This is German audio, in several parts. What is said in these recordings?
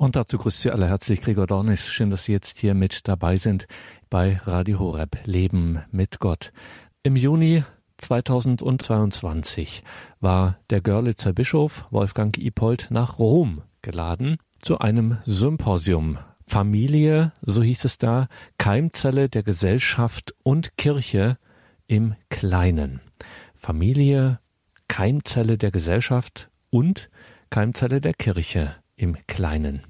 Und dazu grüßt Sie alle herzlich Gregor Dornis. Schön, dass Sie jetzt hier mit dabei sind bei Radio Horeb Leben mit Gott. Im Juni 2022 war der Görlitzer Bischof Wolfgang Ipold nach Rom geladen zu einem Symposium. Familie, so hieß es da, Keimzelle der Gesellschaft und Kirche im Kleinen. Familie, Keimzelle der Gesellschaft und Keimzelle der Kirche im Kleinen.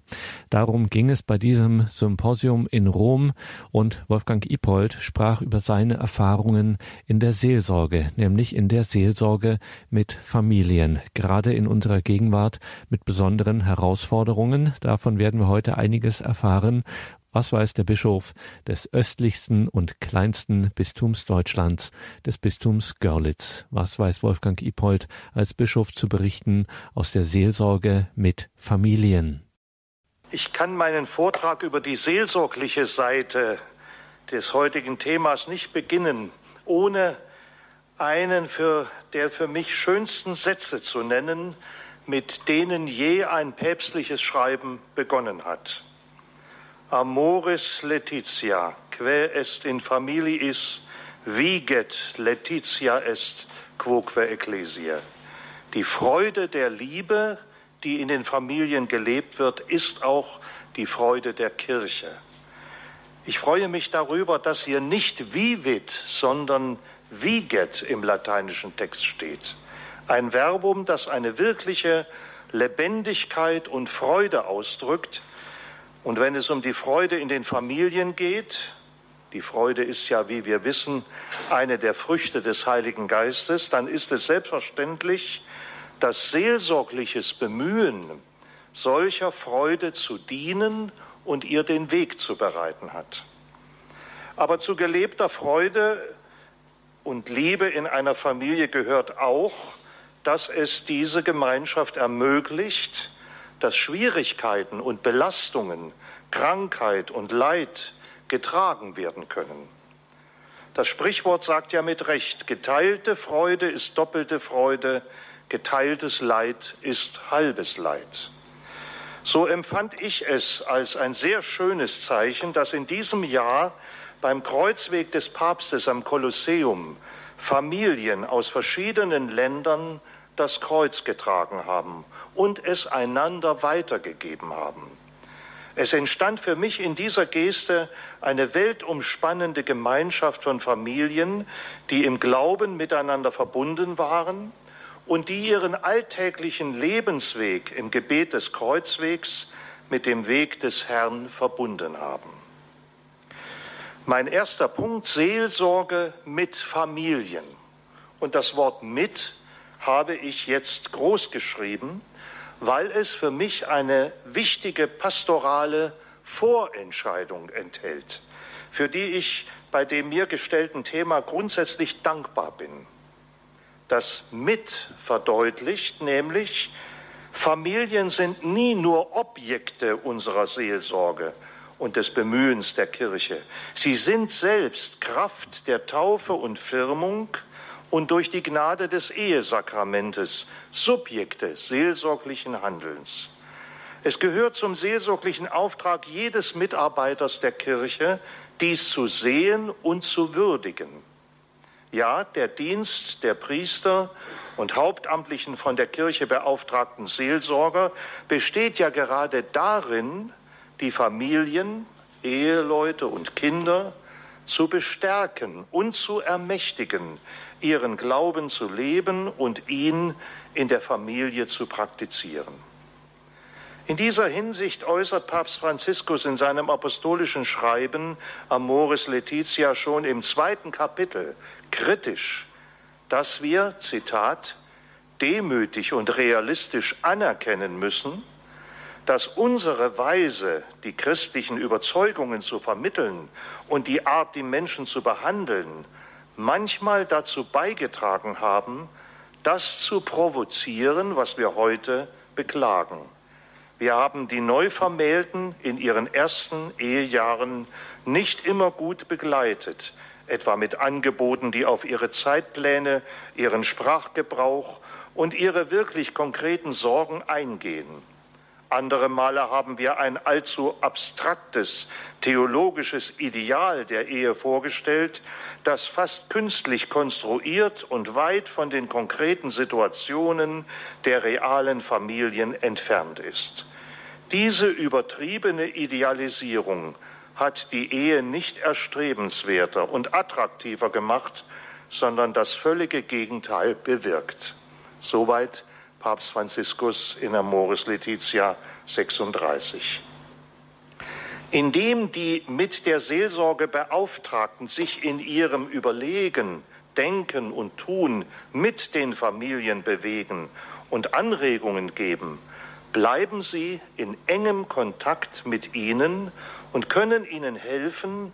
Darum ging es bei diesem Symposium in Rom und Wolfgang Ipold sprach über seine Erfahrungen in der Seelsorge, nämlich in der Seelsorge mit Familien, gerade in unserer Gegenwart mit besonderen Herausforderungen. Davon werden wir heute einiges erfahren was weiß der Bischof des östlichsten und kleinsten Bistums Deutschlands, des Bistums Görlitz? Was weiß Wolfgang Ipold als Bischof zu berichten aus der Seelsorge mit Familien? Ich kann meinen Vortrag über die seelsorgliche Seite des heutigen Themas nicht beginnen, ohne einen für der für mich schönsten Sätze zu nennen, mit denen je ein päpstliches Schreiben begonnen hat. Amoris Laetitia, quae est in familiis, viget Laetitia est quoque ecclesia. Die Freude der Liebe, die in den Familien gelebt wird, ist auch die Freude der Kirche. Ich freue mich darüber, dass hier nicht vivit, sondern viget im lateinischen Text steht. Ein Verbum, das eine wirkliche Lebendigkeit und Freude ausdrückt, und wenn es um die Freude in den Familien geht, die Freude ist ja, wie wir wissen, eine der Früchte des Heiligen Geistes, dann ist es selbstverständlich, dass seelsorgliches Bemühen solcher Freude zu dienen und ihr den Weg zu bereiten hat. Aber zu gelebter Freude und Liebe in einer Familie gehört auch, dass es diese Gemeinschaft ermöglicht, dass Schwierigkeiten und Belastungen, Krankheit und Leid getragen werden können. Das Sprichwort sagt ja mit Recht, geteilte Freude ist doppelte Freude, geteiltes Leid ist halbes Leid. So empfand ich es als ein sehr schönes Zeichen, dass in diesem Jahr beim Kreuzweg des Papstes am Kolosseum Familien aus verschiedenen Ländern das Kreuz getragen haben und es einander weitergegeben haben. Es entstand für mich in dieser Geste eine weltumspannende Gemeinschaft von Familien, die im Glauben miteinander verbunden waren und die ihren alltäglichen Lebensweg im Gebet des Kreuzwegs mit dem Weg des Herrn verbunden haben. Mein erster Punkt, Seelsorge mit Familien. Und das Wort mit habe ich jetzt groß geschrieben, weil es für mich eine wichtige pastorale Vorentscheidung enthält, für die ich bei dem mir gestellten Thema grundsätzlich dankbar bin. Das mit verdeutlicht nämlich, Familien sind nie nur Objekte unserer Seelsorge und des Bemühens der Kirche. Sie sind selbst Kraft der Taufe und Firmung und durch die Gnade des Ehesakramentes Subjekte seelsorglichen Handelns. Es gehört zum seelsorglichen Auftrag jedes Mitarbeiters der Kirche, dies zu sehen und zu würdigen. Ja, der Dienst der Priester und hauptamtlichen von der Kirche beauftragten Seelsorger besteht ja gerade darin, die Familien, Eheleute und Kinder zu bestärken und zu ermächtigen, ihren Glauben zu leben und ihn in der Familie zu praktizieren. In dieser Hinsicht äußert Papst Franziskus in seinem apostolischen Schreiben Amoris Laetitia schon im zweiten Kapitel kritisch, dass wir, Zitat, demütig und realistisch anerkennen müssen, dass unsere Weise, die christlichen Überzeugungen zu vermitteln und die Art, die Menschen zu behandeln, manchmal dazu beigetragen haben, das zu provozieren, was wir heute beklagen. Wir haben die Neuvermählten in ihren ersten Ehejahren nicht immer gut begleitet, etwa mit Angeboten, die auf ihre Zeitpläne, ihren Sprachgebrauch und ihre wirklich konkreten Sorgen eingehen. Andere Male haben wir ein allzu abstraktes theologisches Ideal der Ehe vorgestellt, das fast künstlich konstruiert und weit von den konkreten Situationen der realen Familien entfernt ist. Diese übertriebene Idealisierung hat die Ehe nicht erstrebenswerter und attraktiver gemacht, sondern das völlige Gegenteil bewirkt. Soweit Papst Franziskus in Amoris Laetitia 36. Indem die mit der Seelsorge Beauftragten sich in ihrem Überlegen, Denken und Tun mit den Familien bewegen und Anregungen geben, bleiben sie in engem Kontakt mit ihnen und können ihnen helfen,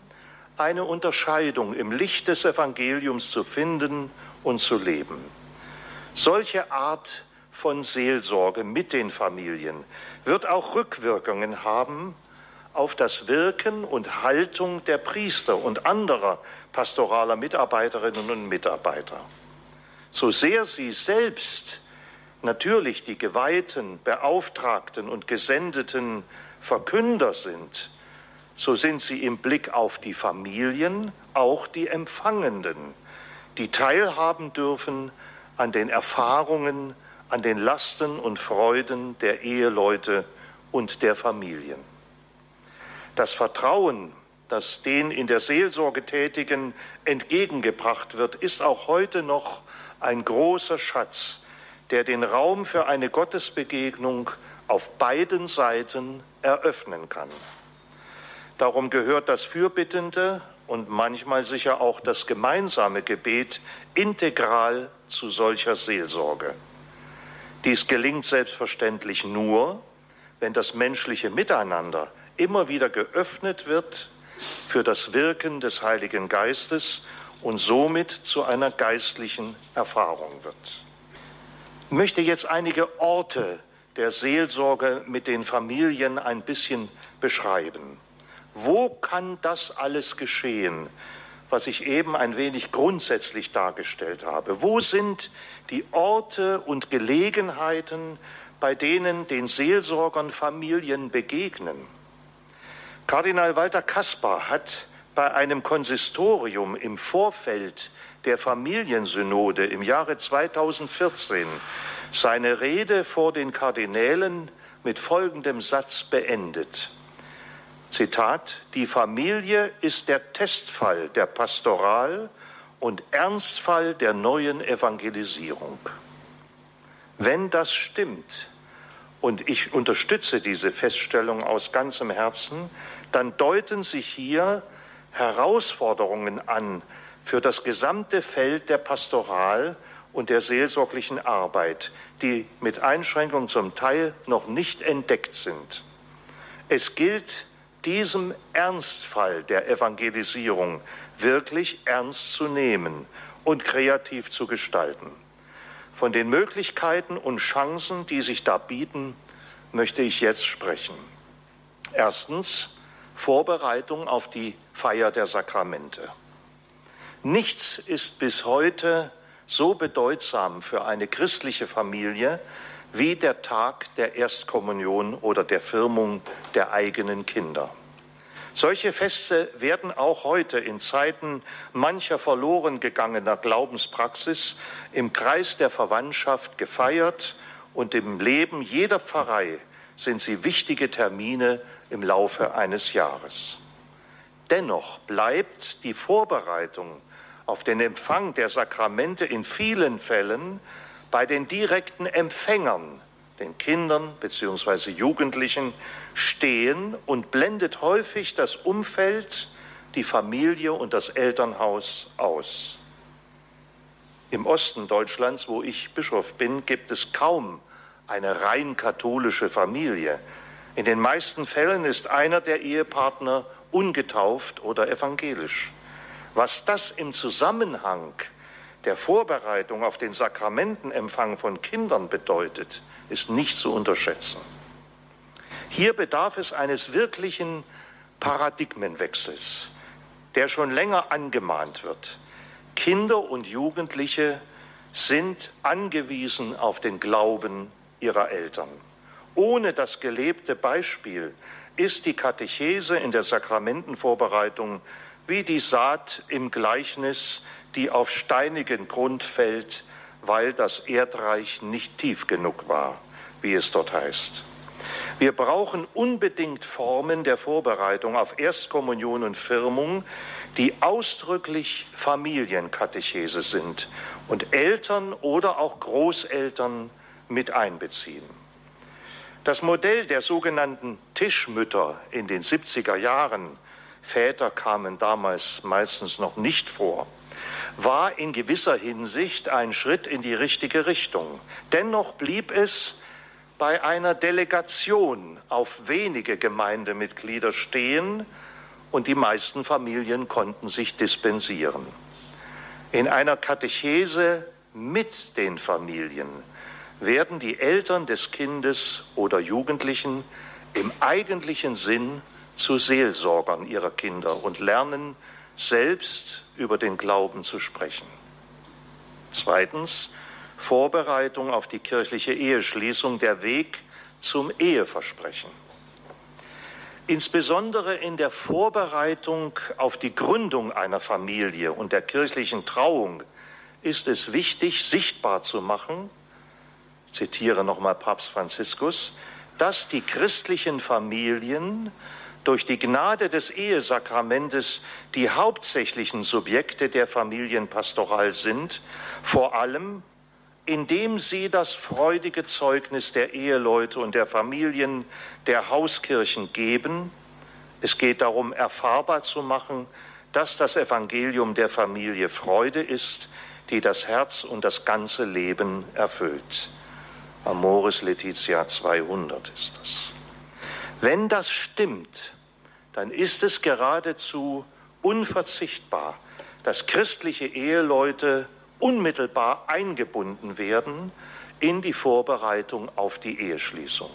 eine Unterscheidung im Licht des Evangeliums zu finden und zu leben. Solche Art von Seelsorge mit den Familien wird auch Rückwirkungen haben auf das Wirken und Haltung der Priester und anderer pastoraler Mitarbeiterinnen und Mitarbeiter. So sehr sie selbst natürlich die geweihten, beauftragten und gesendeten Verkünder sind, so sind sie im Blick auf die Familien auch die Empfangenden, die teilhaben dürfen an den Erfahrungen an den Lasten und Freuden der Eheleute und der Familien. Das Vertrauen, das den in der Seelsorge Tätigen entgegengebracht wird, ist auch heute noch ein großer Schatz, der den Raum für eine Gottesbegegnung auf beiden Seiten eröffnen kann. Darum gehört das fürbittende und manchmal sicher auch das gemeinsame Gebet integral zu solcher Seelsorge. Dies gelingt selbstverständlich nur, wenn das menschliche Miteinander immer wieder geöffnet wird für das Wirken des Heiligen Geistes und somit zu einer geistlichen Erfahrung wird. Ich möchte jetzt einige Orte der Seelsorge mit den Familien ein bisschen beschreiben. Wo kann das alles geschehen? Was ich eben ein wenig grundsätzlich dargestellt habe. Wo sind die Orte und Gelegenheiten, bei denen den Seelsorgern Familien begegnen? Kardinal Walter Kaspar hat bei einem Konsistorium im Vorfeld der Familiensynode im Jahre 2014 seine Rede vor den Kardinälen mit folgendem Satz beendet. Zitat, die Familie ist der Testfall der Pastoral und Ernstfall der neuen Evangelisierung. Wenn das stimmt, und ich unterstütze diese Feststellung aus ganzem Herzen, dann deuten sich hier Herausforderungen an für das gesamte Feld der Pastoral und der seelsorglichen Arbeit, die mit Einschränkung zum Teil noch nicht entdeckt sind. Es gilt, diesem Ernstfall der Evangelisierung wirklich ernst zu nehmen und kreativ zu gestalten. Von den Möglichkeiten und Chancen, die sich da bieten, möchte ich jetzt sprechen. Erstens Vorbereitung auf die Feier der Sakramente. Nichts ist bis heute so bedeutsam für eine christliche Familie wie der Tag der Erstkommunion oder der Firmung der eigenen Kinder. Solche Feste werden auch heute in Zeiten mancher verloren gegangener Glaubenspraxis im Kreis der Verwandtschaft gefeiert und im Leben jeder Pfarrei sind sie wichtige Termine im Laufe eines Jahres. Dennoch bleibt die Vorbereitung auf den Empfang der Sakramente in vielen Fällen bei den direkten Empfängern, den Kindern bzw. Jugendlichen, stehen und blendet häufig das Umfeld, die Familie und das Elternhaus aus. Im Osten Deutschlands, wo ich Bischof bin, gibt es kaum eine rein katholische Familie. In den meisten Fällen ist einer der Ehepartner ungetauft oder evangelisch. Was das im Zusammenhang der Vorbereitung auf den Sakramentenempfang von Kindern bedeutet, ist nicht zu unterschätzen. Hier bedarf es eines wirklichen Paradigmenwechsels, der schon länger angemahnt wird. Kinder und Jugendliche sind angewiesen auf den Glauben ihrer Eltern. Ohne das gelebte Beispiel ist die Katechese in der Sakramentenvorbereitung wie die Saat im Gleichnis, die auf steinigen Grund fällt, weil das Erdreich nicht tief genug war, wie es dort heißt. Wir brauchen unbedingt Formen der Vorbereitung auf Erstkommunion und Firmung, die ausdrücklich Familienkatechese sind und Eltern oder auch Großeltern mit einbeziehen. Das Modell der sogenannten Tischmütter in den 70er Jahren, Väter kamen damals meistens noch nicht vor, war in gewisser Hinsicht ein Schritt in die richtige Richtung. Dennoch blieb es bei einer Delegation auf wenige Gemeindemitglieder stehen und die meisten Familien konnten sich dispensieren. In einer Katechese mit den Familien werden die Eltern des Kindes oder Jugendlichen im eigentlichen Sinn zu Seelsorgern ihrer Kinder und lernen selbst über den Glauben zu sprechen. Zweitens, Vorbereitung auf die kirchliche Eheschließung, der Weg zum Eheversprechen. Insbesondere in der Vorbereitung auf die Gründung einer Familie und der kirchlichen Trauung ist es wichtig, sichtbar zu machen, ich zitiere nochmal Papst Franziskus, dass die christlichen Familien durch die Gnade des Ehesakramentes die hauptsächlichen Subjekte der Familienpastoral sind, vor allem indem sie das freudige Zeugnis der Eheleute und der Familien der Hauskirchen geben. Es geht darum, erfahrbar zu machen, dass das Evangelium der Familie Freude ist, die das Herz und das ganze Leben erfüllt. Amoris Letizia 200 ist das. Wenn das stimmt, dann ist es geradezu unverzichtbar, dass christliche Eheleute unmittelbar eingebunden werden in die Vorbereitung auf die Eheschließung.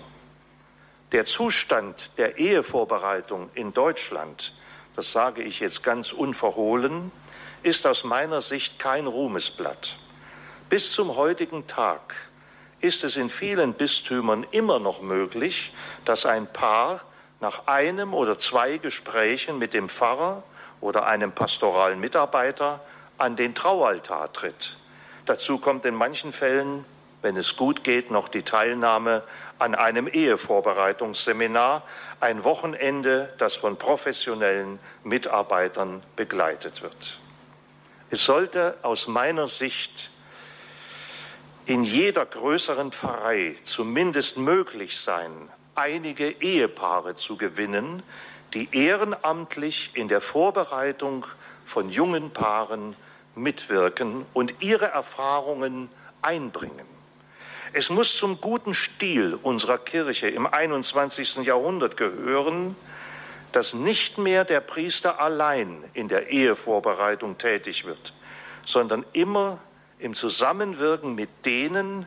Der Zustand der Ehevorbereitung in Deutschland, das sage ich jetzt ganz unverhohlen, ist aus meiner Sicht kein Ruhmesblatt. Bis zum heutigen Tag ist es in vielen Bistümern immer noch möglich, dass ein Paar nach einem oder zwei Gesprächen mit dem Pfarrer oder einem pastoralen Mitarbeiter an den Traualtar tritt. Dazu kommt in manchen Fällen, wenn es gut geht, noch die Teilnahme an einem Ehevorbereitungsseminar, ein Wochenende, das von professionellen Mitarbeitern begleitet wird. Es sollte aus meiner Sicht in jeder größeren Pfarrei zumindest möglich sein, einige Ehepaare zu gewinnen, die ehrenamtlich in der Vorbereitung von jungen Paaren mitwirken und ihre Erfahrungen einbringen. Es muss zum guten Stil unserer Kirche im 21. Jahrhundert gehören, dass nicht mehr der Priester allein in der Ehevorbereitung tätig wird, sondern immer im Zusammenwirken mit denen,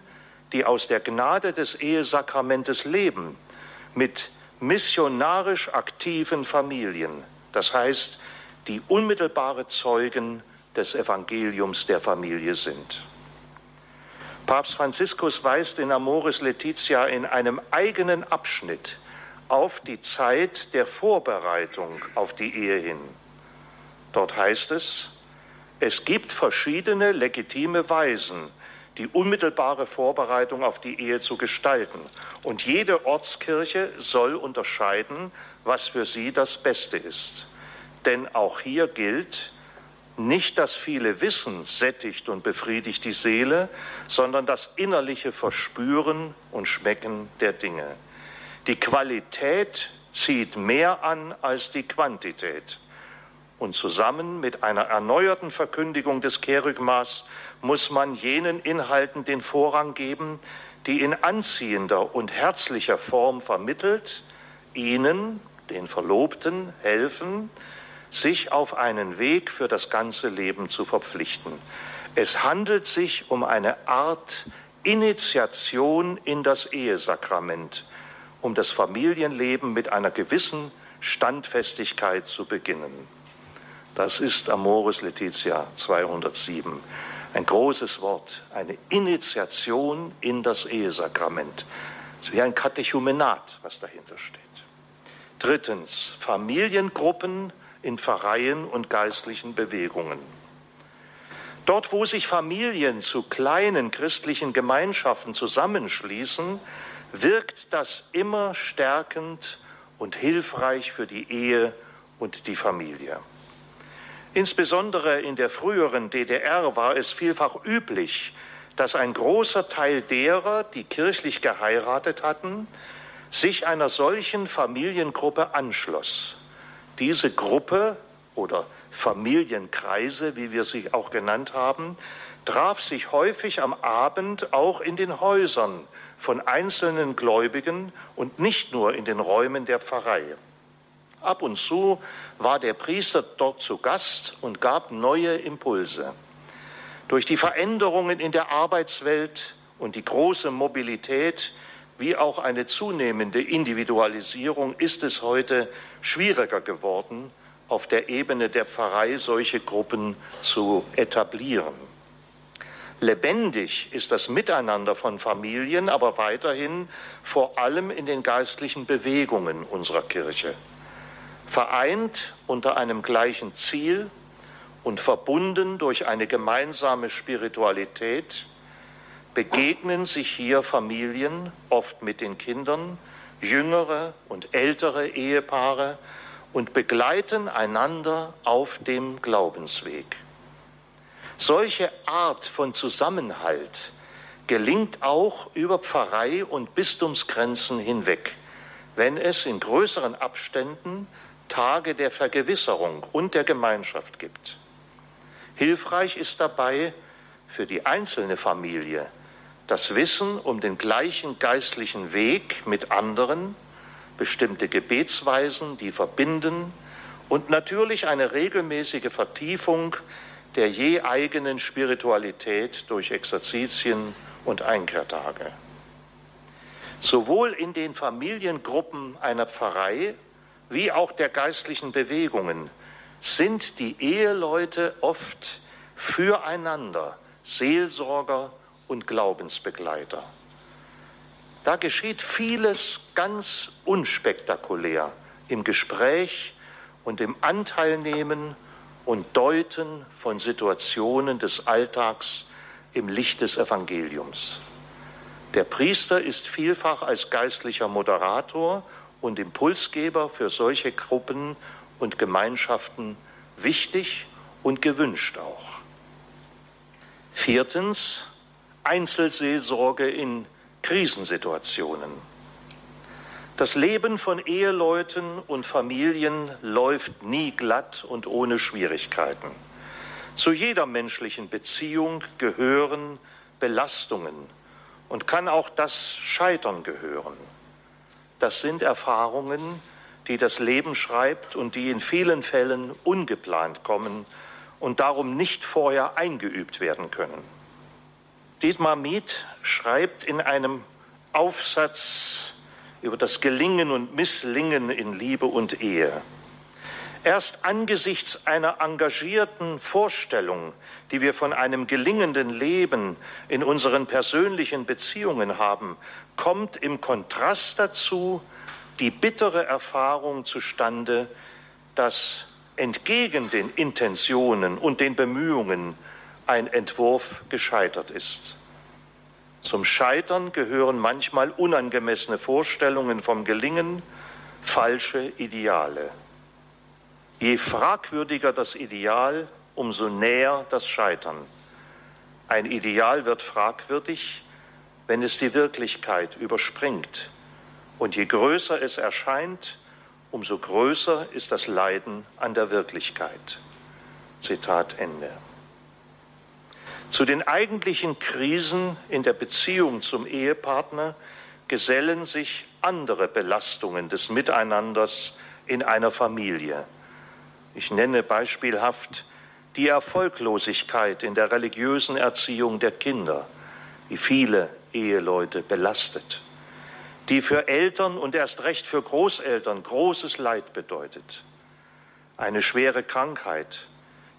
die aus der Gnade des Ehesakramentes leben, mit missionarisch aktiven Familien, das heißt, die unmittelbare Zeugen des Evangeliums der Familie sind. Papst Franziskus weist in Amoris Laetitia in einem eigenen Abschnitt auf die Zeit der Vorbereitung auf die Ehe hin. Dort heißt es, es gibt verschiedene legitime Weisen, die unmittelbare Vorbereitung auf die Ehe zu gestalten. Und jede Ortskirche soll unterscheiden, was für sie das Beste ist. Denn auch hier gilt, nicht das viele Wissen sättigt und befriedigt die Seele, sondern das innerliche Verspüren und Schmecken der Dinge. Die Qualität zieht mehr an als die Quantität. Und zusammen mit einer erneuerten Verkündigung des Kerygmas muss man jenen Inhalten den Vorrang geben, die in anziehender und herzlicher Form vermittelt, ihnen, den Verlobten, helfen, sich auf einen Weg für das ganze Leben zu verpflichten. Es handelt sich um eine Art Initiation in das Ehesakrament, um das Familienleben mit einer gewissen Standfestigkeit zu beginnen. Das ist Amoris Laetitia 207. Ein großes Wort, eine Initiation in das Ehesakrament. Es ist wie ein Katechumenat, was dahinter steht. Drittens, Familiengruppen in Pfarreien und geistlichen Bewegungen. Dort, wo sich Familien zu kleinen christlichen Gemeinschaften zusammenschließen, wirkt das immer stärkend und hilfreich für die Ehe und die Familie. Insbesondere in der früheren DDR war es vielfach üblich, dass ein großer Teil derer, die kirchlich geheiratet hatten, sich einer solchen Familiengruppe anschloss. Diese Gruppe oder Familienkreise, wie wir sie auch genannt haben, traf sich häufig am Abend auch in den Häusern von einzelnen Gläubigen und nicht nur in den Räumen der Pfarrei. Ab und zu war der Priester dort zu Gast und gab neue Impulse. Durch die Veränderungen in der Arbeitswelt und die große Mobilität wie auch eine zunehmende Individualisierung ist es heute schwieriger geworden, auf der Ebene der Pfarrei solche Gruppen zu etablieren. Lebendig ist das Miteinander von Familien, aber weiterhin vor allem in den geistlichen Bewegungen unserer Kirche. Vereint unter einem gleichen Ziel und verbunden durch eine gemeinsame Spiritualität, begegnen sich hier Familien, oft mit den Kindern, jüngere und ältere Ehepaare, und begleiten einander auf dem Glaubensweg. Solche Art von Zusammenhalt gelingt auch über Pfarrei und Bistumsgrenzen hinweg, wenn es in größeren Abständen Tage der Vergewisserung und der Gemeinschaft gibt. Hilfreich ist dabei für die einzelne Familie das Wissen um den gleichen geistlichen Weg mit anderen, bestimmte Gebetsweisen, die verbinden und natürlich eine regelmäßige Vertiefung der je eigenen Spiritualität durch Exerzitien und Einkehrtage. Sowohl in den Familiengruppen einer Pfarrei wie auch der geistlichen Bewegungen sind die Eheleute oft füreinander Seelsorger und Glaubensbegleiter. Da geschieht vieles ganz unspektakulär im Gespräch und im Anteilnehmen und Deuten von Situationen des Alltags im Licht des Evangeliums. Der Priester ist vielfach als geistlicher Moderator und Impulsgeber für solche Gruppen und Gemeinschaften wichtig und gewünscht auch. Viertens, Einzelseelsorge in Krisensituationen. Das Leben von Eheleuten und Familien läuft nie glatt und ohne Schwierigkeiten. Zu jeder menschlichen Beziehung gehören Belastungen und kann auch das Scheitern gehören. Das sind Erfahrungen, die das Leben schreibt und die in vielen Fällen ungeplant kommen und darum nicht vorher eingeübt werden können. Dietmar Miet schreibt in einem Aufsatz über das Gelingen und Misslingen in Liebe und Ehe. Erst angesichts einer engagierten Vorstellung, die wir von einem gelingenden Leben in unseren persönlichen Beziehungen haben, kommt im Kontrast dazu die bittere Erfahrung zustande, dass entgegen den Intentionen und den Bemühungen ein Entwurf gescheitert ist. Zum Scheitern gehören manchmal unangemessene Vorstellungen vom Gelingen, falsche Ideale. Je fragwürdiger das Ideal, umso näher das Scheitern. Ein Ideal wird fragwürdig, wenn es die Wirklichkeit überspringt. Und je größer es erscheint, umso größer ist das Leiden an der Wirklichkeit. Zitat Ende. Zu den eigentlichen Krisen in der Beziehung zum Ehepartner gesellen sich andere Belastungen des Miteinanders in einer Familie. Ich nenne beispielhaft die Erfolglosigkeit in der religiösen Erziehung der Kinder, die viele Eheleute belastet, die für Eltern und erst recht für Großeltern großes Leid bedeutet. Eine schwere Krankheit,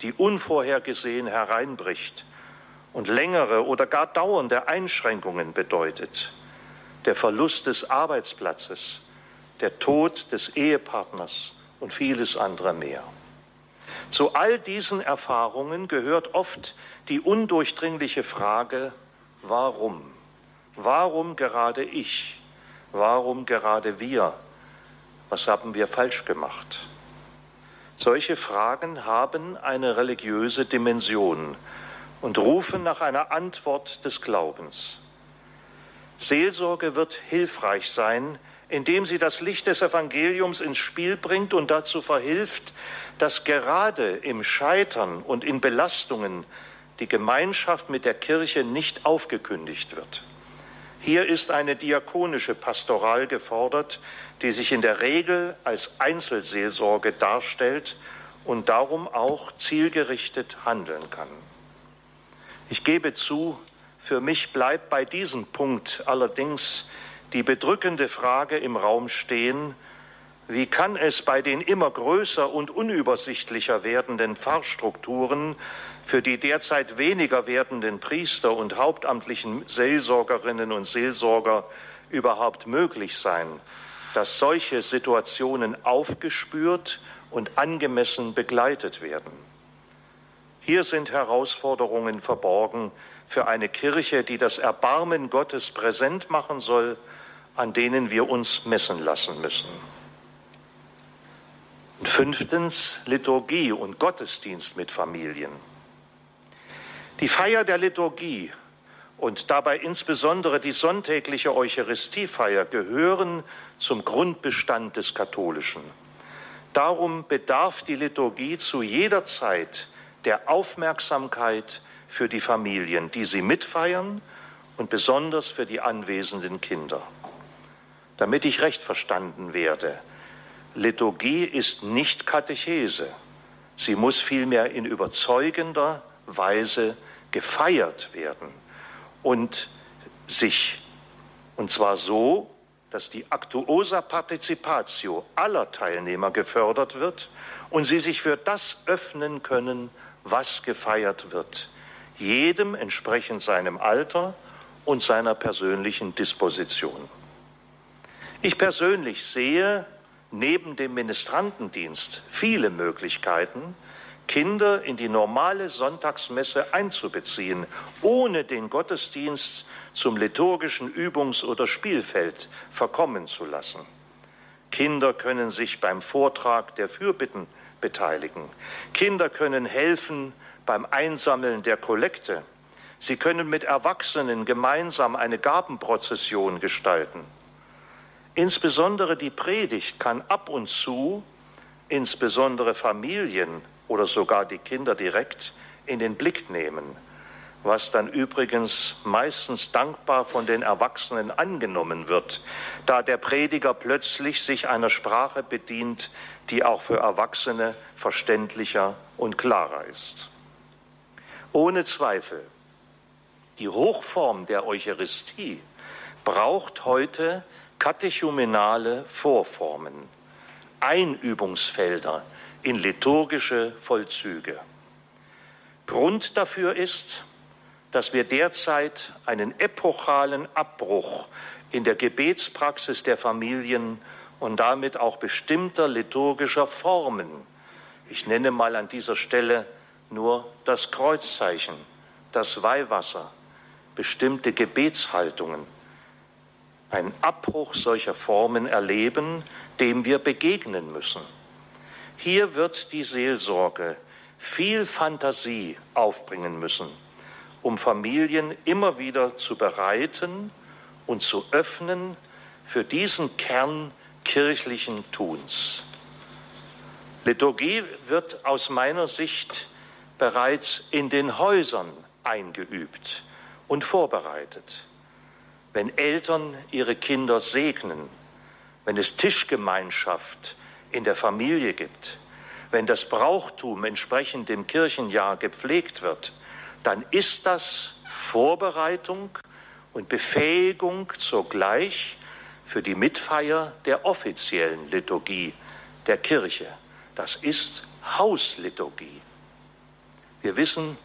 die unvorhergesehen hereinbricht, und längere oder gar dauernde Einschränkungen bedeutet. der Verlust des Arbeitsplatzes, der Tod des Ehepartners und vieles andere mehr. Zu all diesen Erfahrungen gehört oft die undurchdringliche Frage, warum? Warum gerade ich? Warum gerade wir? Was haben wir falsch gemacht? Solche Fragen haben eine religiöse Dimension und rufen nach einer Antwort des Glaubens. Seelsorge wird hilfreich sein, indem sie das Licht des Evangeliums ins Spiel bringt und dazu verhilft, dass gerade im Scheitern und in Belastungen die Gemeinschaft mit der Kirche nicht aufgekündigt wird. Hier ist eine diakonische Pastoral gefordert, die sich in der Regel als Einzelseelsorge darstellt und darum auch zielgerichtet handeln kann. Ich gebe zu, für mich bleibt bei diesem Punkt allerdings die bedrückende Frage im Raum stehen, wie kann es bei den immer größer und unübersichtlicher werdenden Pfarrstrukturen für die derzeit weniger werdenden Priester und hauptamtlichen Seelsorgerinnen und Seelsorger überhaupt möglich sein, dass solche Situationen aufgespürt und angemessen begleitet werden? Hier sind Herausforderungen verborgen für eine Kirche, die das Erbarmen Gottes präsent machen soll, an denen wir uns messen lassen müssen. Und fünftens Liturgie und Gottesdienst mit Familien. Die Feier der Liturgie und dabei insbesondere die sonntägliche Eucharistiefeier gehören zum Grundbestand des Katholischen. Darum bedarf die Liturgie zu jeder Zeit der Aufmerksamkeit für die Familien, die sie mitfeiern und besonders für die anwesenden Kinder. Damit ich recht verstanden werde, Liturgie ist nicht Katechese. Sie muss vielmehr in überzeugender Weise gefeiert werden und sich, und zwar so, dass die Actuosa Participatio aller Teilnehmer gefördert wird und sie sich für das öffnen können, was gefeiert wird, jedem entsprechend seinem Alter und seiner persönlichen Disposition. Ich persönlich sehe neben dem Ministrantendienst viele Möglichkeiten, Kinder in die normale Sonntagsmesse einzubeziehen, ohne den Gottesdienst zum liturgischen Übungs- oder Spielfeld verkommen zu lassen. Kinder können sich beim Vortrag der Fürbitten beteiligen. Kinder können helfen beim Einsammeln der Kollekte. Sie können mit Erwachsenen gemeinsam eine Gabenprozession gestalten. Insbesondere die Predigt kann ab und zu insbesondere Familien oder sogar die Kinder direkt in den Blick nehmen, was dann übrigens meistens dankbar von den Erwachsenen angenommen wird, da der Prediger plötzlich sich einer Sprache bedient, die auch für Erwachsene verständlicher und klarer ist. Ohne Zweifel, die Hochform der Eucharistie braucht heute katechumenale Vorformen, Einübungsfelder in liturgische Vollzüge. Grund dafür ist, dass wir derzeit einen epochalen Abbruch in der Gebetspraxis der Familien und damit auch bestimmter liturgischer Formen, ich nenne mal an dieser Stelle nur das Kreuzzeichen, das Weihwasser, bestimmte Gebetshaltungen, einen Abbruch solcher Formen erleben, dem wir begegnen müssen. Hier wird die Seelsorge viel Fantasie aufbringen müssen, um Familien immer wieder zu bereiten und zu öffnen für diesen Kern kirchlichen Tuns. Liturgie wird aus meiner Sicht bereits in den Häusern eingeübt und vorbereitet wenn Eltern ihre Kinder segnen, wenn es Tischgemeinschaft in der Familie gibt, wenn das Brauchtum entsprechend dem Kirchenjahr gepflegt wird, dann ist das Vorbereitung und Befähigung zugleich für die Mitfeier der offiziellen Liturgie der Kirche. Das ist Hausliturgie. Wir wissen,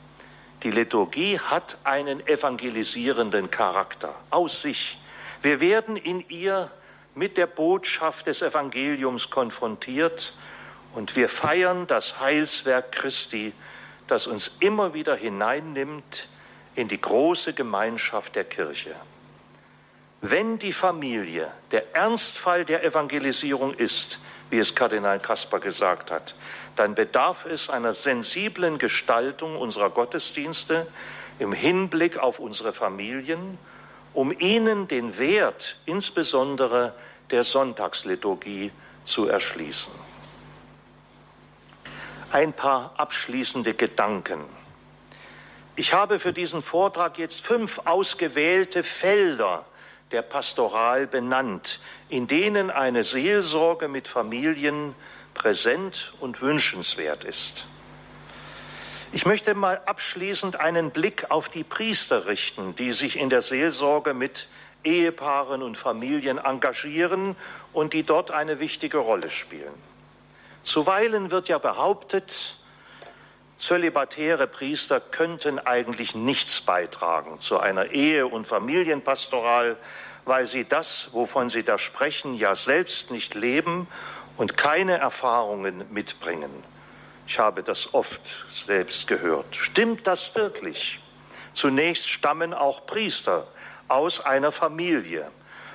die Liturgie hat einen evangelisierenden Charakter aus sich. Wir werden in ihr mit der Botschaft des Evangeliums konfrontiert und wir feiern das Heilswerk Christi, das uns immer wieder hineinnimmt in die große Gemeinschaft der Kirche. Wenn die Familie der Ernstfall der Evangelisierung ist, wie es Kardinal Kasper gesagt hat, dann bedarf es einer sensiblen Gestaltung unserer Gottesdienste im Hinblick auf unsere Familien, um ihnen den Wert insbesondere der Sonntagsliturgie zu erschließen. Ein paar abschließende Gedanken. Ich habe für diesen Vortrag jetzt fünf ausgewählte Felder der Pastoral benannt, in denen eine Seelsorge mit Familien präsent und wünschenswert ist. Ich möchte mal abschließend einen Blick auf die Priester richten, die sich in der Seelsorge mit Ehepaaren und Familien engagieren und die dort eine wichtige Rolle spielen. Zuweilen wird ja behauptet, zölibatäre Priester könnten eigentlich nichts beitragen zu einer Ehe- und Familienpastoral, weil sie das, wovon sie da sprechen, ja selbst nicht leben und keine Erfahrungen mitbringen. Ich habe das oft selbst gehört. Stimmt das wirklich? Zunächst stammen auch Priester aus einer Familie,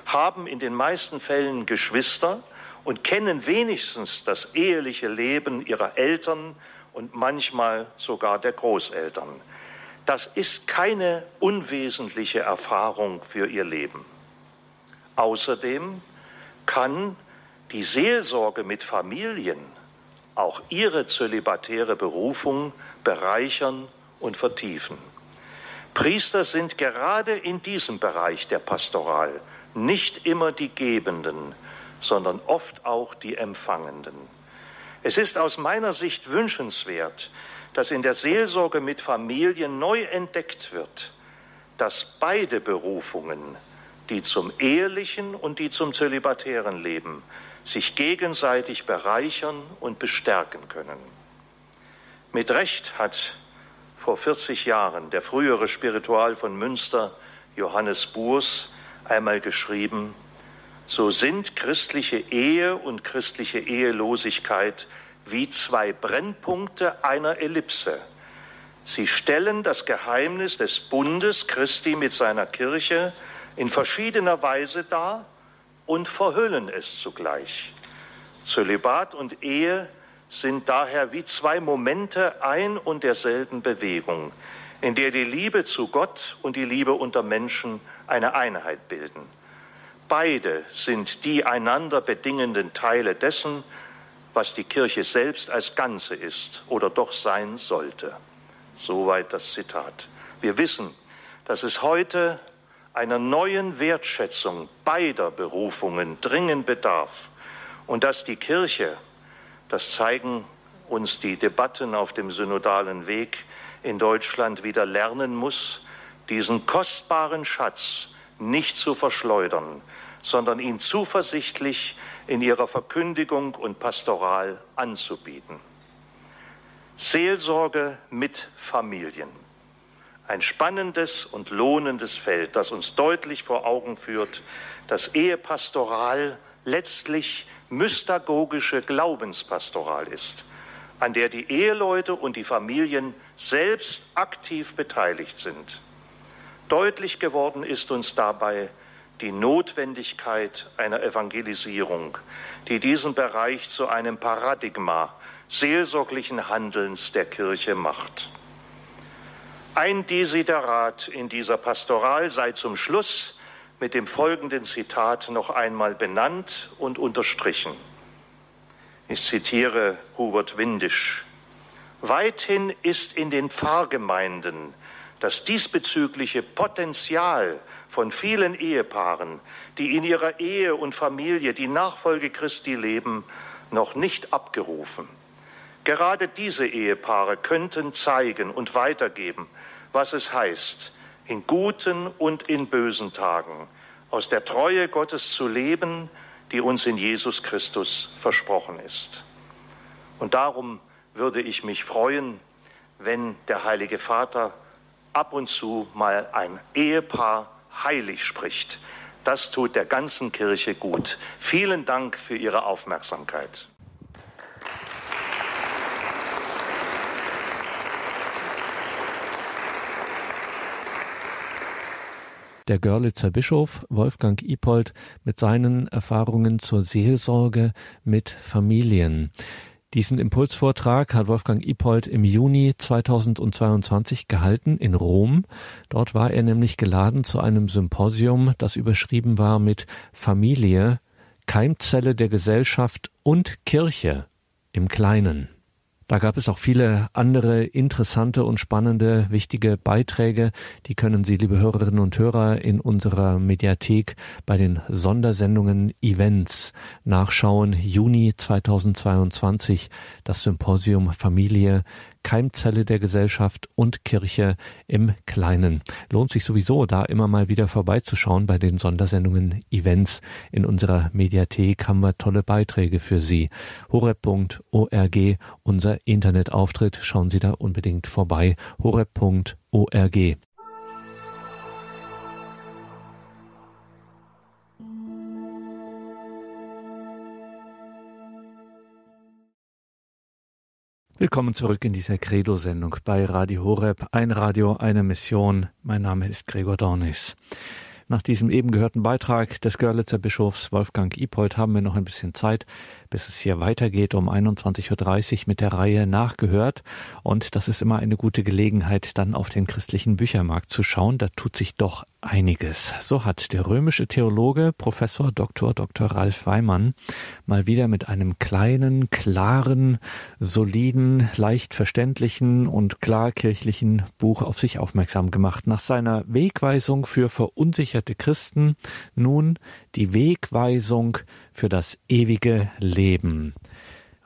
haben in den meisten Fällen Geschwister und kennen wenigstens das eheliche Leben ihrer Eltern und manchmal sogar der Großeltern. Das ist keine unwesentliche Erfahrung für ihr Leben. Außerdem kann die Seelsorge mit Familien auch ihre zölibatäre Berufung bereichern und vertiefen. Priester sind gerade in diesem Bereich der Pastoral nicht immer die Gebenden, sondern oft auch die Empfangenden. Es ist aus meiner Sicht wünschenswert, dass in der Seelsorge mit Familien neu entdeckt wird, dass beide Berufungen, die zum ehelichen und die zum zölibatären Leben, sich gegenseitig bereichern und bestärken können. Mit Recht hat vor 40 Jahren der frühere Spiritual von Münster, Johannes Burs, einmal geschrieben, so sind christliche Ehe und christliche Ehelosigkeit wie zwei Brennpunkte einer Ellipse. Sie stellen das Geheimnis des Bundes Christi mit seiner Kirche in verschiedener Weise dar und verhüllen es zugleich. Zölibat und Ehe sind daher wie zwei Momente ein und derselben Bewegung, in der die Liebe zu Gott und die Liebe unter Menschen eine Einheit bilden. Beide sind die einander bedingenden Teile dessen, was die Kirche selbst als Ganze ist oder doch sein sollte. Soweit das Zitat. Wir wissen, dass es heute einer neuen Wertschätzung beider Berufungen dringend bedarf und dass die Kirche, das zeigen uns die Debatten auf dem synodalen Weg in Deutschland wieder lernen muss, diesen kostbaren Schatz nicht zu verschleudern, sondern ihn zuversichtlich in ihrer Verkündigung und Pastoral anzubieten. Seelsorge mit Familien. Ein spannendes und lohnendes Feld, das uns deutlich vor Augen führt, dass Ehepastoral letztlich mystagogische Glaubenspastoral ist, an der die Eheleute und die Familien selbst aktiv beteiligt sind. Deutlich geworden ist uns dabei, die Notwendigkeit einer Evangelisierung, die diesen Bereich zu einem Paradigma seelsorglichen Handelns der Kirche macht. Ein Desiderat in dieser Pastoral sei zum Schluss mit dem folgenden Zitat noch einmal benannt und unterstrichen. Ich zitiere Hubert Windisch. Weithin ist in den Pfarrgemeinden das diesbezügliche Potenzial von vielen Ehepaaren, die in ihrer Ehe und Familie die Nachfolge Christi leben, noch nicht abgerufen. Gerade diese Ehepaare könnten zeigen und weitergeben, was es heißt, in guten und in bösen Tagen aus der Treue Gottes zu leben, die uns in Jesus Christus versprochen ist. Und darum würde ich mich freuen, wenn der Heilige Vater ab und zu mal ein Ehepaar heilig spricht, Das tut der ganzen Kirche gut. Vielen Dank für Ihre Aufmerksamkeit. der Görlitzer Bischof Wolfgang Ipold mit seinen Erfahrungen zur Seelsorge mit Familien. Diesen Impulsvortrag hat Wolfgang Ipold im Juni 2022 gehalten in Rom. Dort war er nämlich geladen zu einem Symposium, das überschrieben war mit Familie, Keimzelle der Gesellschaft und Kirche im Kleinen. Da gab es auch viele andere interessante und spannende, wichtige Beiträge. Die können Sie, liebe Hörerinnen und Hörer, in unserer Mediathek bei den Sondersendungen Events nachschauen. Juni 2022 das Symposium Familie Keimzelle der Gesellschaft und Kirche im Kleinen. Lohnt sich sowieso, da immer mal wieder vorbeizuschauen bei den Sondersendungen Events. In unserer Mediathek haben wir tolle Beiträge für Sie. horeb.org, unser Internetauftritt. Schauen Sie da unbedingt vorbei. horeb.org. Willkommen zurück in dieser Credo-Sendung bei Radio Horeb. Ein Radio, eine Mission. Mein Name ist Gregor Dornis. Nach diesem eben gehörten Beitrag des Görlitzer Bischofs Wolfgang Ipold haben wir noch ein bisschen Zeit, bis es hier weitergeht um 21.30 Uhr mit der Reihe Nachgehört. Und das ist immer eine gute Gelegenheit, dann auf den christlichen Büchermarkt zu schauen. Da tut sich doch einiges. So hat der römische Theologe Professor Dr. Dr. Ralf Weimann mal wieder mit einem kleinen, klaren, soliden, leicht verständlichen und klarkirchlichen Buch auf sich aufmerksam gemacht. Nach seiner Wegweisung für verunsicherte Christen nun die Wegweisung für das ewige Leben.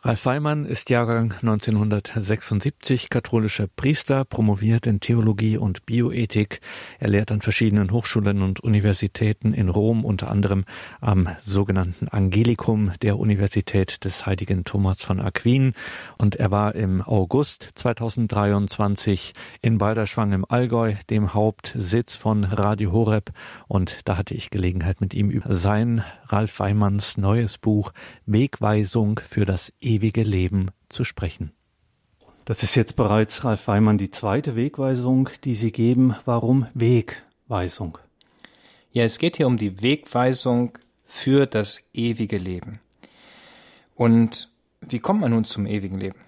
Ralf Weimann ist Jahrgang 1976, katholischer Priester, promoviert in Theologie und Bioethik. Er lehrt an verschiedenen Hochschulen und Universitäten in Rom, unter anderem am sogenannten Angelikum der Universität des heiligen Thomas von Aquin. Und er war im August 2023 in Balderschwang im Allgäu, dem Hauptsitz von Radio Horeb. Und da hatte ich Gelegenheit, mit ihm über sein Ralf Weimanns neues Buch Wegweisung für das Leben zu sprechen. Das ist jetzt bereits, Ralf Weimann, die zweite Wegweisung, die Sie geben. Warum Wegweisung? Ja, es geht hier um die Wegweisung für das ewige Leben. Und wie kommt man nun zum ewigen Leben?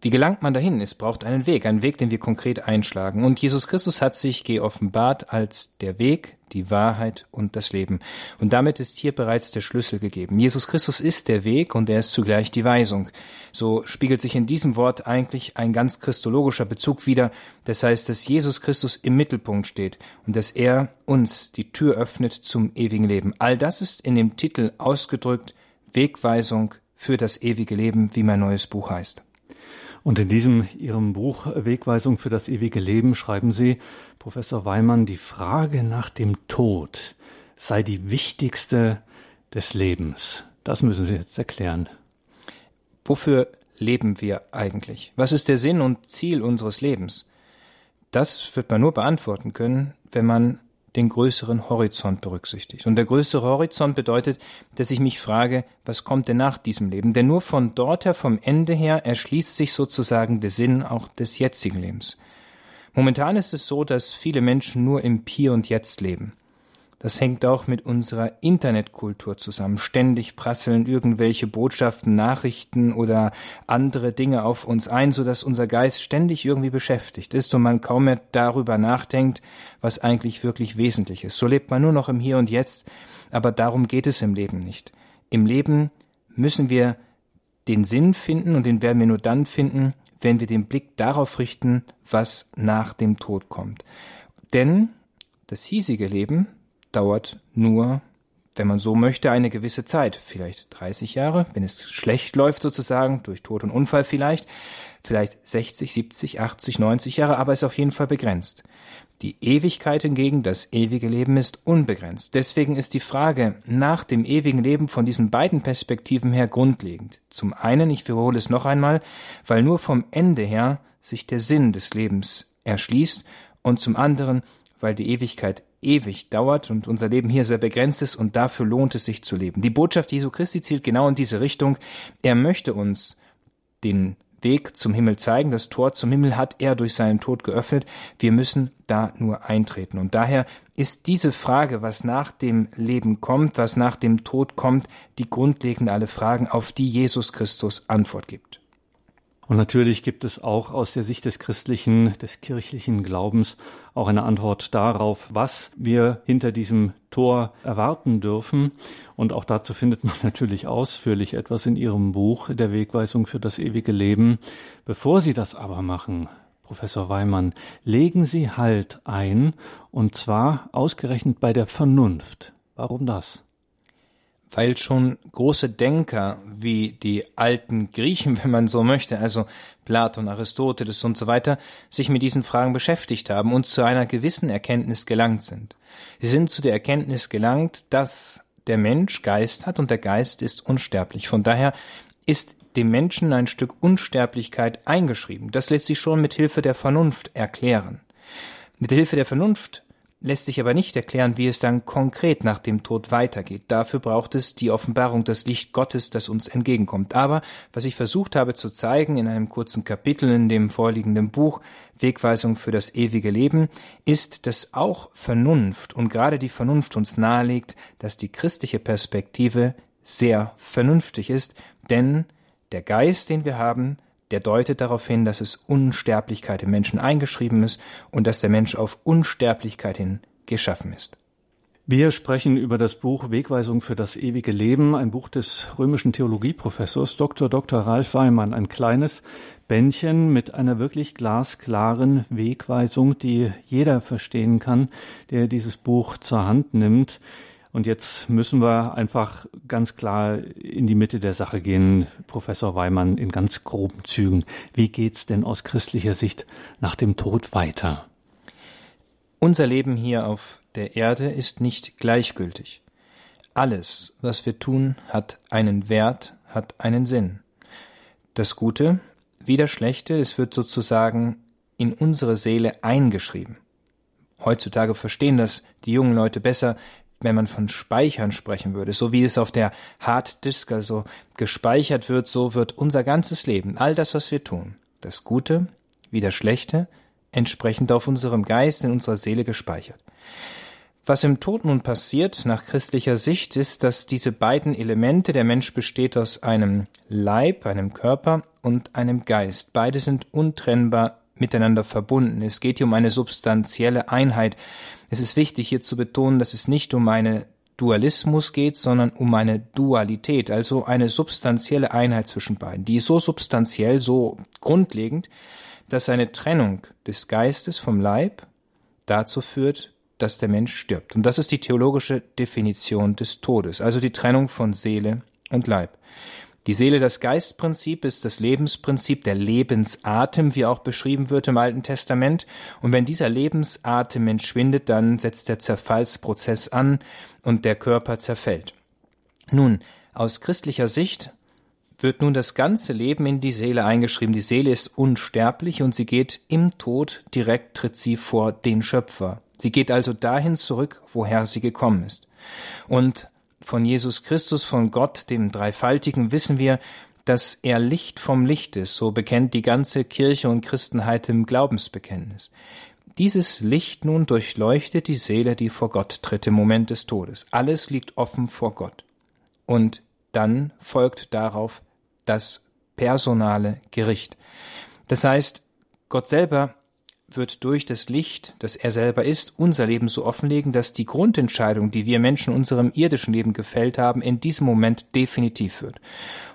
Wie gelangt man dahin? Es braucht einen Weg, einen Weg, den wir konkret einschlagen. Und Jesus Christus hat sich geoffenbart als der Weg, die Wahrheit und das Leben. Und damit ist hier bereits der Schlüssel gegeben. Jesus Christus ist der Weg und er ist zugleich die Weisung. So spiegelt sich in diesem Wort eigentlich ein ganz christologischer Bezug wider. Das heißt, dass Jesus Christus im Mittelpunkt steht und dass er uns die Tür öffnet zum ewigen Leben. All das ist in dem Titel ausgedrückt Wegweisung für das ewige Leben, wie mein neues Buch heißt. Und in diesem Ihrem Buch Wegweisung für das ewige Leben schreiben Sie, Professor Weimann, die Frage nach dem Tod sei die wichtigste des Lebens. Das müssen Sie jetzt erklären. Wofür leben wir eigentlich? Was ist der Sinn und Ziel unseres Lebens? Das wird man nur beantworten können, wenn man den größeren Horizont berücksichtigt. Und der größere Horizont bedeutet, dass ich mich frage, was kommt denn nach diesem Leben? Denn nur von dort her, vom Ende her, erschließt sich sozusagen der Sinn auch des jetzigen Lebens. Momentan ist es so, dass viele Menschen nur im Hier und Jetzt leben. Das hängt auch mit unserer Internetkultur zusammen. Ständig prasseln irgendwelche Botschaften, Nachrichten oder andere Dinge auf uns ein, so dass unser Geist ständig irgendwie beschäftigt ist und man kaum mehr darüber nachdenkt, was eigentlich wirklich wesentlich ist. So lebt man nur noch im Hier und Jetzt, aber darum geht es im Leben nicht. Im Leben müssen wir den Sinn finden und den werden wir nur dann finden, wenn wir den Blick darauf richten, was nach dem Tod kommt. Denn das hiesige Leben, dauert nur, wenn man so möchte, eine gewisse Zeit, vielleicht 30 Jahre, wenn es schlecht läuft sozusagen, durch Tod und Unfall vielleicht, vielleicht 60, 70, 80, 90 Jahre, aber ist auf jeden Fall begrenzt. Die Ewigkeit hingegen, das ewige Leben ist unbegrenzt. Deswegen ist die Frage nach dem ewigen Leben von diesen beiden Perspektiven her grundlegend. Zum einen, ich wiederhole es noch einmal, weil nur vom Ende her sich der Sinn des Lebens erschließt und zum anderen, weil die Ewigkeit ewig dauert und unser Leben hier sehr begrenzt ist und dafür lohnt es sich zu leben. Die Botschaft Jesu Christi zielt genau in diese Richtung. Er möchte uns den Weg zum Himmel zeigen. Das Tor zum Himmel hat er durch seinen Tod geöffnet. Wir müssen da nur eintreten. Und daher ist diese Frage, was nach dem Leben kommt, was nach dem Tod kommt, die grundlegende alle Fragen, auf die Jesus Christus Antwort gibt. Und natürlich gibt es auch aus der Sicht des christlichen, des kirchlichen Glaubens auch eine Antwort darauf, was wir hinter diesem Tor erwarten dürfen. Und auch dazu findet man natürlich ausführlich etwas in Ihrem Buch der Wegweisung für das ewige Leben. Bevor Sie das aber machen, Professor Weimann, legen Sie Halt ein, und zwar ausgerechnet bei der Vernunft. Warum das? Weil schon große Denker wie die alten Griechen, wenn man so möchte, also Platon, Aristoteles und so weiter, sich mit diesen Fragen beschäftigt haben und zu einer gewissen Erkenntnis gelangt sind. Sie sind zu der Erkenntnis gelangt, dass der Mensch Geist hat und der Geist ist unsterblich. Von daher ist dem Menschen ein Stück Unsterblichkeit eingeschrieben. Das lässt sich schon mit Hilfe der Vernunft erklären. Mit Hilfe der Vernunft lässt sich aber nicht erklären, wie es dann konkret nach dem Tod weitergeht. Dafür braucht es die Offenbarung, das Licht Gottes, das uns entgegenkommt. Aber was ich versucht habe zu zeigen in einem kurzen Kapitel in dem vorliegenden Buch Wegweisung für das ewige Leben, ist, dass auch Vernunft und gerade die Vernunft uns nahelegt, dass die christliche Perspektive sehr vernünftig ist, denn der Geist, den wir haben, der deutet darauf hin, dass es Unsterblichkeit im Menschen eingeschrieben ist und dass der Mensch auf Unsterblichkeit hin geschaffen ist. Wir sprechen über das Buch Wegweisung für das ewige Leben, ein Buch des römischen Theologieprofessors Dr. Dr. Ralf Weimann, ein kleines Bändchen mit einer wirklich glasklaren Wegweisung, die jeder verstehen kann, der dieses Buch zur Hand nimmt. Und jetzt müssen wir einfach ganz klar in die Mitte der Sache gehen, Professor Weimann, in ganz groben Zügen. Wie geht's denn aus christlicher Sicht nach dem Tod weiter? Unser Leben hier auf der Erde ist nicht gleichgültig. Alles, was wir tun, hat einen Wert, hat einen Sinn. Das Gute wie das Schlechte, es wird sozusagen in unsere Seele eingeschrieben. Heutzutage verstehen das die jungen Leute besser, wenn man von Speichern sprechen würde, so wie es auf der Hard Disk also gespeichert wird, so wird unser ganzes Leben, all das, was wir tun, das Gute wie das Schlechte, entsprechend auf unserem Geist, in unserer Seele gespeichert. Was im Tod nun passiert, nach christlicher Sicht, ist, dass diese beiden Elemente, der Mensch besteht aus einem Leib, einem Körper und einem Geist. Beide sind untrennbar miteinander verbunden. Es geht hier um eine substanzielle Einheit. Es ist wichtig hier zu betonen, dass es nicht um eine Dualismus geht, sondern um eine Dualität, also eine substanzielle Einheit zwischen beiden. Die ist so substanziell, so grundlegend, dass eine Trennung des Geistes vom Leib dazu führt, dass der Mensch stirbt. Und das ist die theologische Definition des Todes, also die Trennung von Seele und Leib. Die Seele, das Geistprinzip ist das Lebensprinzip, der Lebensatem, wie auch beschrieben wird im Alten Testament. Und wenn dieser Lebensatem entschwindet, dann setzt der Zerfallsprozess an und der Körper zerfällt. Nun, aus christlicher Sicht wird nun das ganze Leben in die Seele eingeschrieben. Die Seele ist unsterblich und sie geht im Tod direkt tritt sie vor den Schöpfer. Sie geht also dahin zurück, woher sie gekommen ist. Und von Jesus Christus, von Gott, dem Dreifaltigen, wissen wir, dass er Licht vom Licht ist, so bekennt die ganze Kirche und Christenheit im Glaubensbekenntnis. Dieses Licht nun durchleuchtet die Seele, die vor Gott tritt im Moment des Todes. Alles liegt offen vor Gott. Und dann folgt darauf das personale Gericht. Das heißt, Gott selber wird durch das Licht, das er selber ist, unser Leben so offenlegen, dass die Grundentscheidung, die wir Menschen unserem irdischen Leben gefällt haben, in diesem Moment definitiv wird.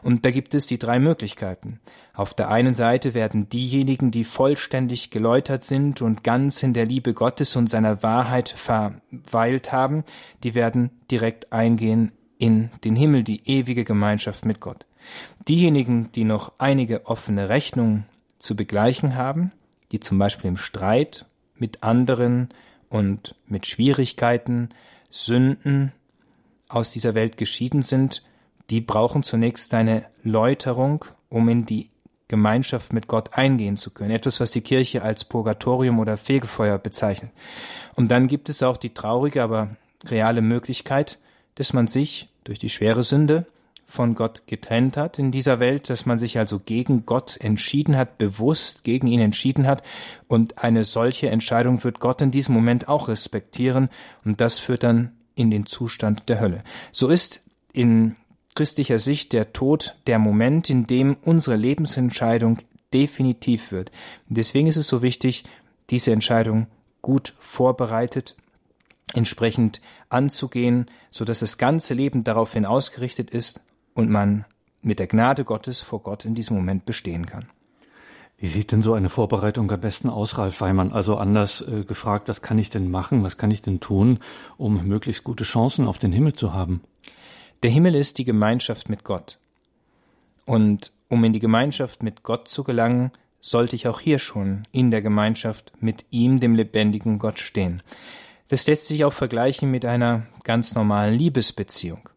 Und da gibt es die drei Möglichkeiten. Auf der einen Seite werden diejenigen, die vollständig geläutert sind und ganz in der Liebe Gottes und seiner Wahrheit verweilt haben, die werden direkt eingehen in den Himmel, die ewige Gemeinschaft mit Gott. Diejenigen, die noch einige offene Rechnungen zu begleichen haben, die zum Beispiel im Streit mit anderen und mit Schwierigkeiten, Sünden aus dieser Welt geschieden sind, die brauchen zunächst eine Läuterung, um in die Gemeinschaft mit Gott eingehen zu können. Etwas, was die Kirche als Purgatorium oder Fegefeuer bezeichnet. Und dann gibt es auch die traurige, aber reale Möglichkeit, dass man sich durch die schwere Sünde von Gott getrennt hat in dieser Welt, dass man sich also gegen Gott entschieden hat, bewusst gegen ihn entschieden hat. Und eine solche Entscheidung wird Gott in diesem Moment auch respektieren. Und das führt dann in den Zustand der Hölle. So ist in christlicher Sicht der Tod der Moment, in dem unsere Lebensentscheidung definitiv wird. Deswegen ist es so wichtig, diese Entscheidung gut vorbereitet, entsprechend anzugehen, so dass das ganze Leben daraufhin ausgerichtet ist und man mit der Gnade Gottes vor Gott in diesem Moment bestehen kann. Wie sieht denn so eine Vorbereitung am besten aus, Ralf Weimann? Also anders äh, gefragt, was kann ich denn machen, was kann ich denn tun, um möglichst gute Chancen auf den Himmel zu haben? Der Himmel ist die Gemeinschaft mit Gott. Und um in die Gemeinschaft mit Gott zu gelangen, sollte ich auch hier schon in der Gemeinschaft mit ihm, dem lebendigen Gott, stehen. Das lässt sich auch vergleichen mit einer ganz normalen Liebesbeziehung.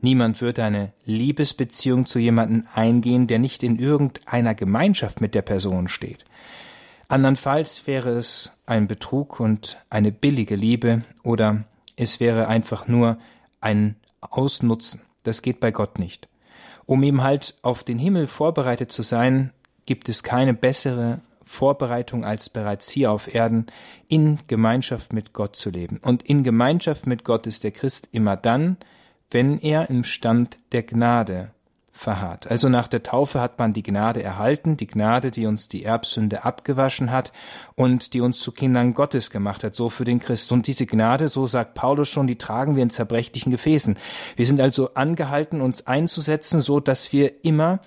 Niemand wird eine Liebesbeziehung zu jemandem eingehen, der nicht in irgendeiner Gemeinschaft mit der Person steht. Andernfalls wäre es ein Betrug und eine billige Liebe oder es wäre einfach nur ein Ausnutzen. Das geht bei Gott nicht. Um eben halt auf den Himmel vorbereitet zu sein, gibt es keine bessere Vorbereitung als bereits hier auf Erden in Gemeinschaft mit Gott zu leben. Und in Gemeinschaft mit Gott ist der Christ immer dann, wenn er im Stand der Gnade verharrt. Also nach der Taufe hat man die Gnade erhalten, die Gnade, die uns die Erbsünde abgewaschen hat und die uns zu Kindern Gottes gemacht hat, so für den Christ. Und diese Gnade, so sagt Paulus schon, die tragen wir in zerbrechlichen Gefäßen. Wir sind also angehalten, uns einzusetzen, so dass wir immer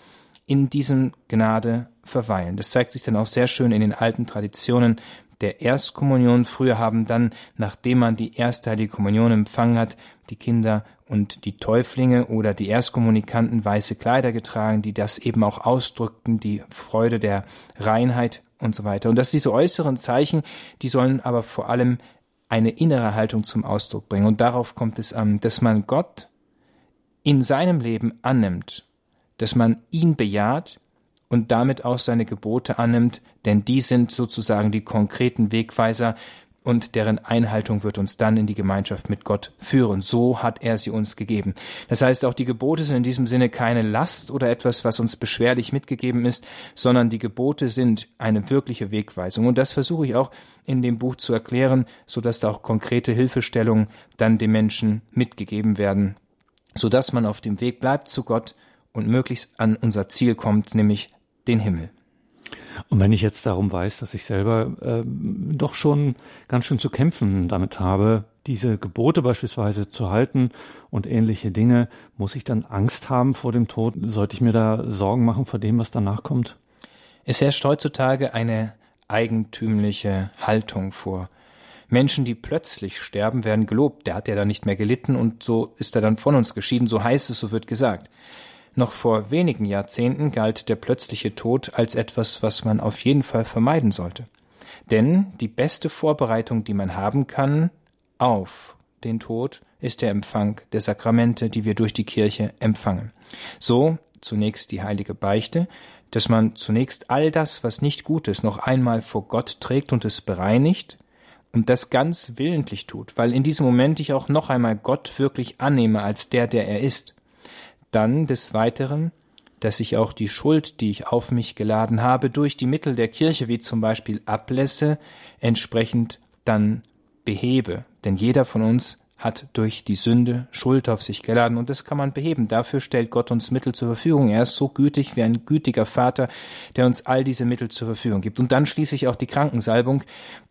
in diesem Gnade verweilen. Das zeigt sich dann auch sehr schön in den alten Traditionen der Erstkommunion. Früher haben dann, nachdem man die erste Heilige Kommunion empfangen hat, die Kinder und die Täuflinge oder die Erstkommunikanten weiße Kleider getragen, die das eben auch ausdrückten, die Freude der Reinheit und so weiter. Und dass diese äußeren Zeichen, die sollen aber vor allem eine innere Haltung zum Ausdruck bringen. Und darauf kommt es an, dass man Gott in seinem Leben annimmt, dass man ihn bejaht und damit auch seine Gebote annimmt, denn die sind sozusagen die konkreten Wegweiser, und deren Einhaltung wird uns dann in die Gemeinschaft mit Gott führen. So hat er sie uns gegeben. Das heißt, auch die Gebote sind in diesem Sinne keine Last oder etwas, was uns beschwerlich mitgegeben ist, sondern die Gebote sind eine wirkliche Wegweisung. Und das versuche ich auch in dem Buch zu erklären, so dass da auch konkrete Hilfestellungen dann dem Menschen mitgegeben werden, so dass man auf dem Weg bleibt zu Gott und möglichst an unser Ziel kommt, nämlich den Himmel. Und wenn ich jetzt darum weiß, dass ich selber äh, doch schon ganz schön zu kämpfen damit habe, diese Gebote beispielsweise zu halten und ähnliche Dinge, muss ich dann Angst haben vor dem Tod? Sollte ich mir da Sorgen machen vor dem, was danach kommt? Es herrscht heutzutage eine eigentümliche Haltung vor. Menschen, die plötzlich sterben, werden gelobt. Der hat ja dann nicht mehr gelitten und so ist er dann von uns geschieden. So heißt es, so wird gesagt. Noch vor wenigen Jahrzehnten galt der plötzliche Tod als etwas, was man auf jeden Fall vermeiden sollte. Denn die beste Vorbereitung, die man haben kann auf den Tod, ist der Empfang der Sakramente, die wir durch die Kirche empfangen. So zunächst die heilige Beichte, dass man zunächst all das, was nicht gut ist, noch einmal vor Gott trägt und es bereinigt und das ganz willentlich tut, weil in diesem Moment ich auch noch einmal Gott wirklich annehme als der, der er ist. Dann des Weiteren, dass ich auch die Schuld, die ich auf mich geladen habe, durch die Mittel der Kirche, wie zum Beispiel Ablässe, entsprechend dann behebe. Denn jeder von uns hat durch die Sünde Schuld auf sich geladen und das kann man beheben. Dafür stellt Gott uns Mittel zur Verfügung. Er ist so gütig wie ein gütiger Vater, der uns all diese Mittel zur Verfügung gibt. Und dann schließlich auch die Krankensalbung,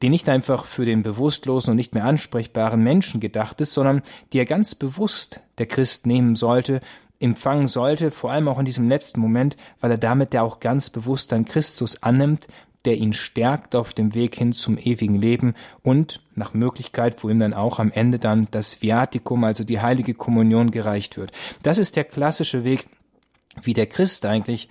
die nicht einfach für den bewusstlosen und nicht mehr ansprechbaren Menschen gedacht ist, sondern die er ganz bewusst der Christ nehmen sollte, empfangen sollte, vor allem auch in diesem letzten Moment, weil er damit ja auch ganz bewusst dann Christus annimmt, der ihn stärkt auf dem Weg hin zum ewigen Leben und nach Möglichkeit, wo ihm dann auch am Ende dann das Viaticum, also die heilige Kommunion gereicht wird. Das ist der klassische Weg, wie der Christ eigentlich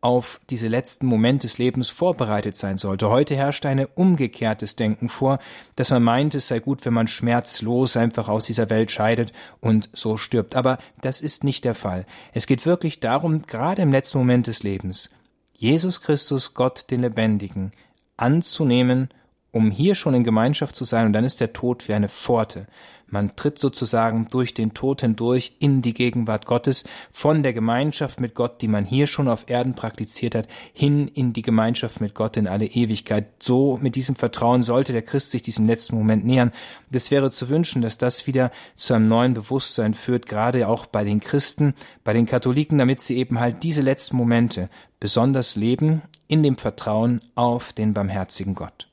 auf diese letzten Momente des Lebens vorbereitet sein sollte. Heute herrscht ein umgekehrtes Denken vor, dass man meint, es sei gut, wenn man schmerzlos einfach aus dieser Welt scheidet und so stirbt. Aber das ist nicht der Fall. Es geht wirklich darum, gerade im letzten Moment des Lebens, Jesus Christus, Gott, den Lebendigen, anzunehmen, um hier schon in Gemeinschaft zu sein, und dann ist der Tod wie eine Pforte. Man tritt sozusagen durch den Tod hindurch in die Gegenwart Gottes, von der Gemeinschaft mit Gott, die man hier schon auf Erden praktiziert hat, hin in die Gemeinschaft mit Gott in alle Ewigkeit. So mit diesem Vertrauen sollte der Christ sich diesem letzten Moment nähern. Es wäre zu wünschen, dass das wieder zu einem neuen Bewusstsein führt, gerade auch bei den Christen, bei den Katholiken, damit sie eben halt diese letzten Momente besonders leben in dem Vertrauen auf den barmherzigen Gott.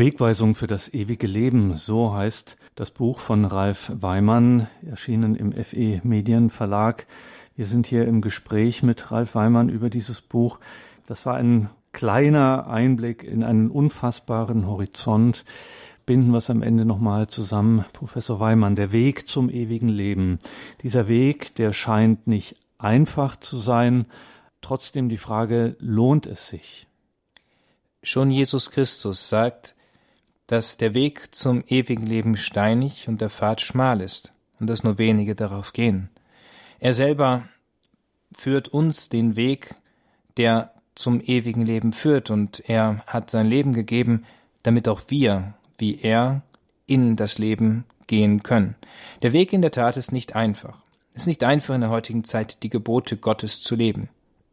Wegweisung für das ewige Leben, so heißt das Buch von Ralf Weimann, erschienen im FE Medienverlag. Wir sind hier im Gespräch mit Ralf Weimann über dieses Buch. Das war ein kleiner Einblick in einen unfassbaren Horizont. Binden wir es am Ende nochmal zusammen. Professor Weimann, der Weg zum ewigen Leben. Dieser Weg, der scheint nicht einfach zu sein. Trotzdem die Frage, lohnt es sich? Schon Jesus Christus sagt, dass der Weg zum ewigen Leben steinig und der Pfad schmal ist und dass nur wenige darauf gehen. Er selber führt uns den Weg, der zum ewigen Leben führt, und er hat sein Leben gegeben, damit auch wir, wie er, in das Leben gehen können. Der Weg in der Tat ist nicht einfach. Es ist nicht einfach in der heutigen Zeit, die Gebote Gottes zu leben.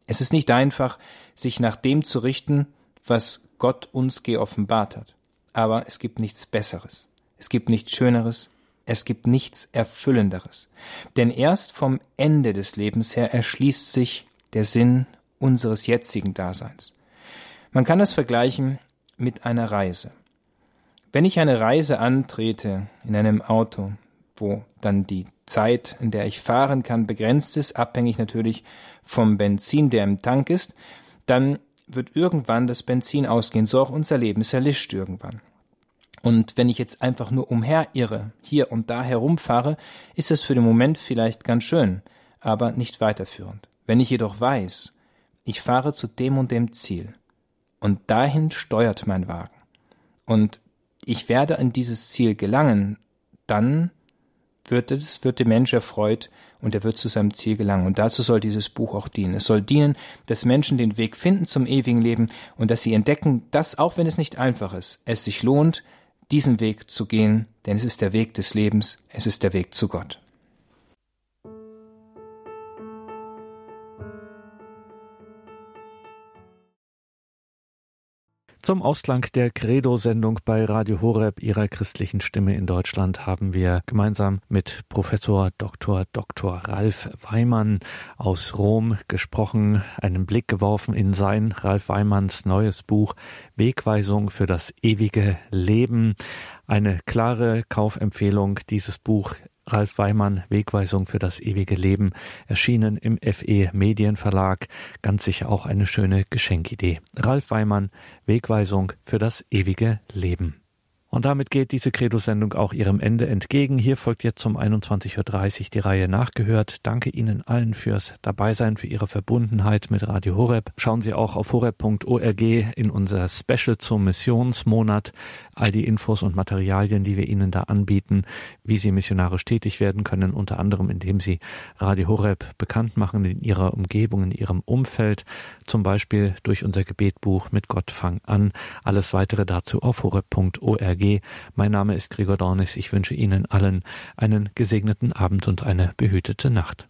Es ist nicht einfach, sich nach dem zu richten, was Gott uns geoffenbart hat aber es gibt nichts Besseres. Es gibt nichts Schöneres, es gibt nichts Erfüllenderes. Denn erst vom Ende des Lebens her erschließt sich der Sinn unseres jetzigen Daseins. Man kann das vergleichen mit einer Reise. Wenn ich eine Reise antrete in einem Auto, wo dann die Zeit, in der ich fahren kann, begrenzt ist, abhängig natürlich vom Benzin, der im Tank ist, dann wird irgendwann das Benzin ausgehen. So auch unser Leben. Es erlischt irgendwann. Und wenn ich jetzt einfach nur umherirre, hier und da herumfahre, ist es für den Moment vielleicht ganz schön, aber nicht weiterführend. Wenn ich jedoch weiß, ich fahre zu dem und dem Ziel und dahin steuert mein Wagen und ich werde an dieses Ziel gelangen, dann wird es, wird der Mensch erfreut und er wird zu seinem Ziel gelangen. Und dazu soll dieses Buch auch dienen. Es soll dienen, dass Menschen den Weg finden zum ewigen Leben und dass sie entdecken, dass, auch wenn es nicht einfach ist, es sich lohnt, diesen Weg zu gehen, denn es ist der Weg des Lebens, es ist der Weg zu Gott. Zum Ausklang der Credo-Sendung bei Radio Horeb ihrer christlichen Stimme in Deutschland haben wir gemeinsam mit Professor Dr. Dr. Ralf Weimann aus Rom gesprochen, einen Blick geworfen in sein Ralf Weimanns neues Buch Wegweisung für das ewige Leben. Eine klare Kaufempfehlung. Dieses Buch Ralf Weimann, Wegweisung für das ewige Leben, erschienen im FE Medienverlag. Ganz sicher auch eine schöne Geschenkidee. Ralf Weimann, Wegweisung für das ewige Leben. Und damit geht diese Credo-Sendung auch ihrem Ende entgegen. Hier folgt jetzt um 21.30 Uhr die Reihe nachgehört. Danke Ihnen allen fürs Dabeisein, für Ihre Verbundenheit mit Radio Horeb. Schauen Sie auch auf horeb.org in unser Special zum Missionsmonat. All die Infos und Materialien, die wir Ihnen da anbieten, wie Sie missionarisch tätig werden können, unter anderem indem Sie Radio Horeb bekannt machen in Ihrer Umgebung, in Ihrem Umfeld, zum Beispiel durch unser Gebetbuch mit Gott fang an. Alles weitere dazu auf horeb.org. Mein Name ist Gregor Dornis. Ich wünsche Ihnen allen einen gesegneten Abend und eine behütete Nacht.